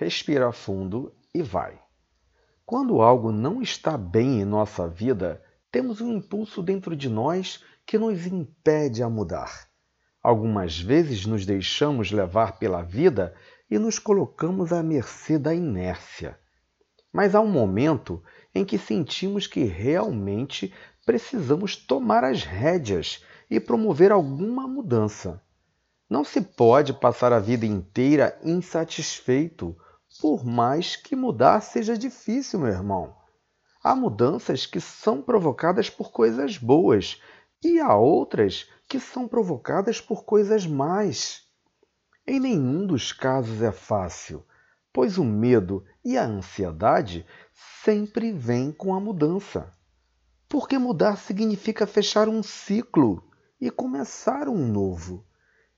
respira fundo e vai. Quando algo não está bem em nossa vida, temos um impulso dentro de nós que nos impede a mudar. Algumas vezes nos deixamos levar pela vida e nos colocamos à mercê da inércia. Mas há um momento em que sentimos que realmente precisamos tomar as rédeas e promover alguma mudança. Não se pode passar a vida inteira insatisfeito, por mais que mudar seja difícil, meu irmão. Há mudanças que são provocadas por coisas boas e há outras que são provocadas por coisas más. Em nenhum dos casos é fácil, pois o medo e a ansiedade sempre vêm com a mudança. Porque mudar significa fechar um ciclo e começar um novo.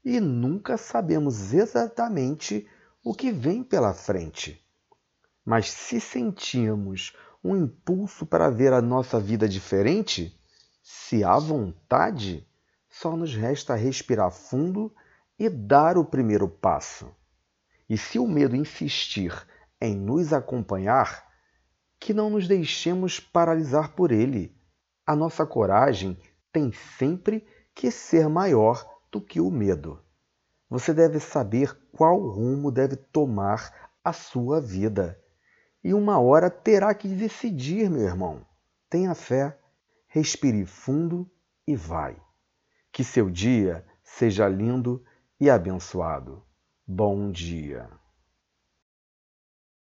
E nunca sabemos exatamente o que vem pela frente. Mas se sentimos um impulso para ver a nossa vida diferente, se há vontade, só nos resta respirar fundo e dar o primeiro passo. E se o medo insistir em nos acompanhar, que não nos deixemos paralisar por ele. A nossa coragem tem sempre que ser maior do que o medo. Você deve saber qual rumo deve tomar a sua vida. E uma hora terá que decidir, meu irmão. Tenha fé, respire fundo e vai. Que seu dia seja lindo e abençoado. Bom dia.